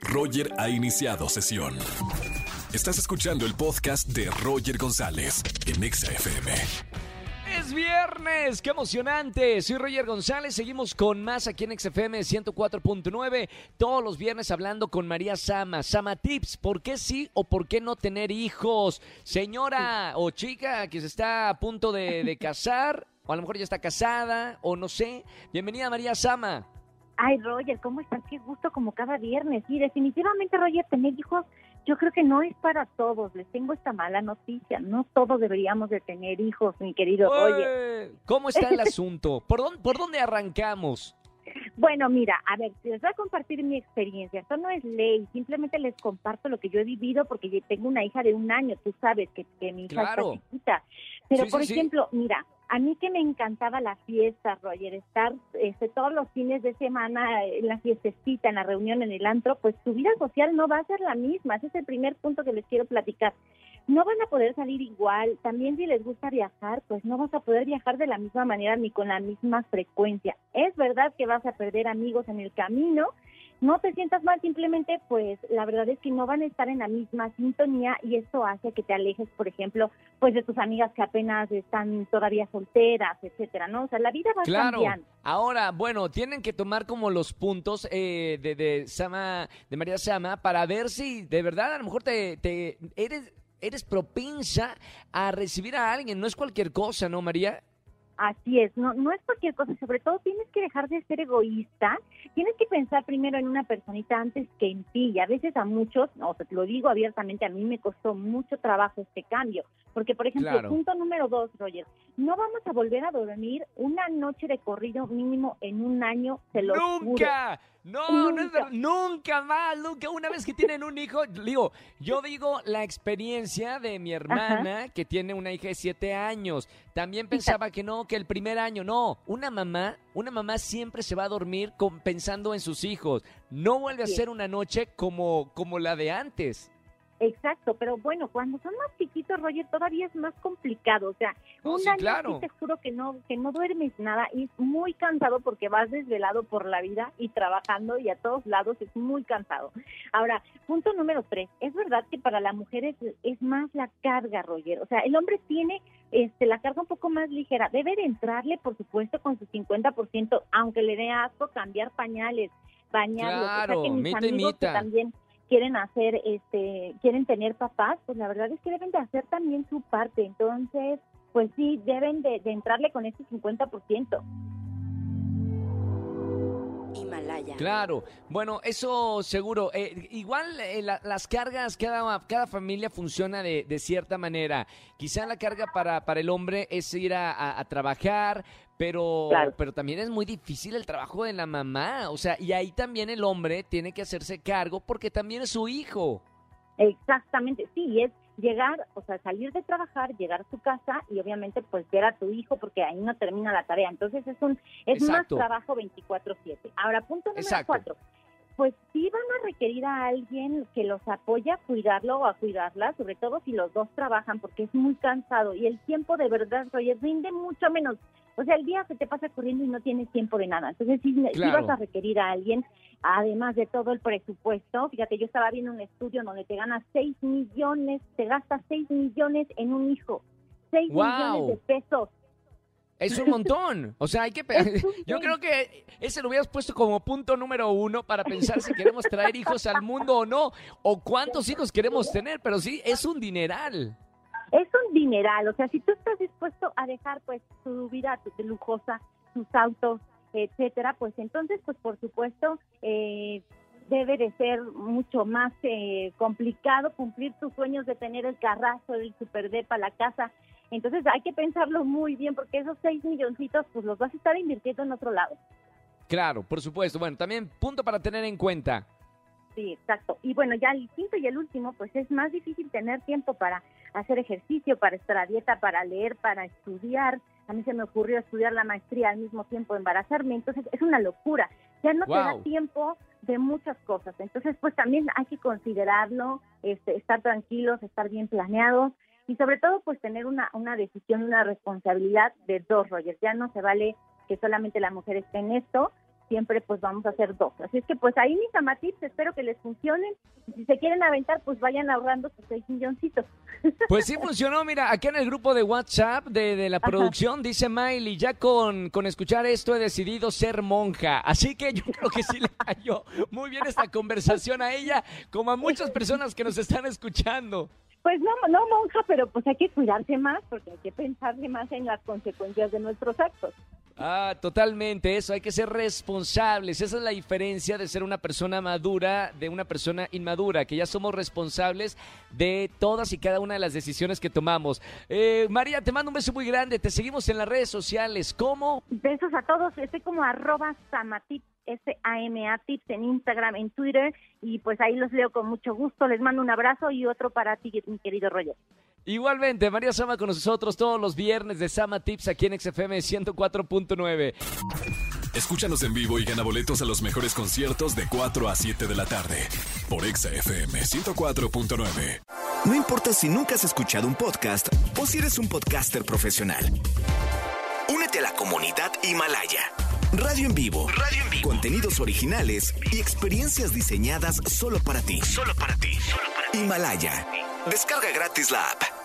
Roger ha iniciado sesión. Estás escuchando el podcast de Roger González en Exa FM. Es viernes, qué emocionante. Soy Roger González, seguimos con más aquí en XFM 104.9, todos los viernes hablando con María Sama. Sama Tips, ¿por qué sí o por qué no tener hijos? Señora o chica que se está a punto de, de casar, o a lo mejor ya está casada, o no sé. Bienvenida María Sama. Ay, Roger, ¿cómo estás? Qué gusto como cada viernes. Sí, definitivamente, Roger, tener hijos yo creo que no es para todos. Les tengo esta mala noticia. No todos deberíamos de tener hijos, mi querido Roger. ¿Cómo está el asunto? ¿Por dónde, ¿Por dónde arrancamos? Bueno, mira, a ver, les voy a compartir mi experiencia. Esto no es ley, simplemente les comparto lo que yo he vivido porque yo tengo una hija de un año, tú sabes que, que mi hija Claro. está chiquita. Pero, Sí, por sí, sí. ejemplo, mira, a mí que me encantaba la fiesta, Roger, estar este, todos los fines de semana en la fiestecita, en la reunión, en el antro, pues tu vida social no va a ser la misma. Ese es el primer punto que les quiero platicar. No van a poder salir igual. También si les gusta viajar, pues no vas a poder viajar de la misma manera ni con la misma frecuencia. Es verdad que vas a perder amigos en el camino. No te sientas mal, simplemente pues la verdad es que no van a estar en la misma sintonía y esto hace que te alejes, por ejemplo, pues de tus amigas que apenas están todavía solteras, etcétera, ¿no? O sea, la vida va Claro. cambiando. Ahora, bueno, tienen que tomar como los puntos eh, de, de Sama, de María Sama, para ver si de verdad a lo mejor te, te eres, eres propensa a recibir a alguien. No es cualquier cosa, ¿no, María? Así es, no, no es cualquier cosa, sobre todo tienes que dejar de ser egoísta, tienes que pensar primero en una personita antes que en ti, y a veces a muchos, o sea, te lo digo abiertamente, a mí me costó mucho trabajo este cambio, porque por ejemplo, Claro. punto número dos, Roger, no vamos a volver a dormir una noche de corrido mínimo en un año, se lo juro. ¡Nunca! No, no es Nunca. Nunca más, nunca. Una vez que tienen un hijo, digo, yo digo la experiencia de mi hermana que tiene una hija de siete años. También pensaba que no, que el primer año, no. Una mamá, una mamá siempre se va a dormir con- pensando en sus hijos. No vuelve a ser una noche como, como la de antes. Exacto, pero bueno, cuando son más chiquitos, Roger, todavía es más complicado. O sea, Oh, un sí, año claro. sí te juro que no, que no duermes nada y es muy cansado porque vas desvelado por la vida y trabajando y a todos lados es muy cansado. Ahora, punto número tres, es verdad que para la mujer es, es más la carga, Roger. O sea, el hombre tiene este, la carga un poco más ligera. Debe de entrarle, por supuesto, con su 50%, aunque le dé asco cambiar pañales, bañarlos. O sea, Claro, que mis amigos que también quieren hacer, este, quieren tener papás, pues la verdad es que deben de hacer también su parte. Entonces, pues sí, deben de, de entrarle con ese 50%. Himalaya. Claro, bueno, eso seguro. Eh, igual eh, la- las cargas, cada, cada familia funciona de, de cierta manera. Quizá la carga para, para el hombre es ir a, a- a trabajar, pero, Claro. pero también es muy difícil el trabajo de la mamá. O sea, y ahí también el hombre tiene que hacerse cargo porque también es su hijo. Exactamente, sí, es llegar, o sea, salir de trabajar, llegar a tu casa y obviamente pues ver a tu hijo porque ahí no termina la tarea. Entonces es un es Exacto. más trabajo 24/7. Ahora, punto número Exacto. cuatro. Pues sí van a requerir a alguien que los apoye a cuidarlo o a cuidarla, sobre todo si los dos trabajan, porque es muy cansado y el tiempo de verdad, oye, rinde mucho menos. O sea, el día se te pasa corriendo y no tienes tiempo de nada. Entonces sí, sí Claro. vas a requerir a alguien además de todo el presupuesto, fíjate, yo estaba viendo un estudio donde te ganas 6 millones, te gastas 6 millones en un hijo, 6 ¡Guau! millones de pesos. Es un montón. O sea, hay que... Yo creo que ese lo hubieras puesto como punto número uno para pensar si queremos traer hijos al mundo o no, o cuántos hijos queremos tener, pero sí, es un dineral. Es un dineral, o sea, si tú estás dispuesto a dejar pues tu vida tu- lujosa, tus autos, etcétera, pues entonces, pues por supuesto, eh, debe de ser mucho más eh, complicado cumplir tus sueños de tener el carrazo, el superdepa, la casa. Entonces hay que pensarlo muy bien porque esos seis milloncitos pues los vas a estar invirtiendo en otro lado. Claro, por supuesto. Bueno, también punto para tener en cuenta. Sí, exacto. Y bueno, ya el quinto y el último, pues es más difícil tener tiempo para hacer ejercicio, para estar a dieta, para leer, para estudiar. A mí se me ocurrió estudiar la maestría al mismo tiempo embarazarme, entonces es una locura. Ya no te da Wow. tiempo de muchas cosas. Entonces, pues también hay que considerarlo, este, estar tranquilos, estar bien planeados y sobre todo, pues tener una, una decisión, una responsabilidad de dos, Rogers. Ya no se vale que solamente la mujer esté en esto, siempre pues vamos a hacer dos. Así es que pues ahí mis amatips, espero que les funcionen. Si se quieren aventar, pues vayan ahorrando sus seis milloncitos. Pues sí funcionó, mira, aquí en el grupo de WhatsApp de, de la producción dice Miley, ya con, con escuchar esto he decidido ser monja. Así que yo creo que sí le cayó muy bien esta conversación a ella, como a muchas personas que nos están escuchando. Pues no, no monja, pero pues hay que cuidarse más porque hay que pensarse más en las consecuencias de nuestros actos. Ah, totalmente, eso, hay que ser responsables. Esa es la diferencia de ser una persona madura de una persona inmadura, que ya somos responsables de todas y cada una de las decisiones que tomamos. Eh, María, te mando un beso muy grande, te seguimos en las redes sociales. ¿Cómo? Besos a todos, estoy como arroba samatip, S-A-M-A tips en Instagram, en Twitter y pues ahí los leo con mucho gusto. Les mando un abrazo y otro para ti, mi querido Roger. Igualmente, María Sama con nosotros todos los viernes de Sama Tips aquí en XFM 104.9. Escúchanos en vivo y gana boletos a los mejores conciertos de 4 a 7 de la tarde por XFM 104.9. No importa si nunca has escuchado un podcast o si eres un podcaster profesional. Únete a la comunidad Himalaya. Radio en vivo. Radio en vivo. Contenidos originales y experiencias diseñadas solo para ti. Solo para ti. Solo para ti. Himalaya. Descarga gratis la app.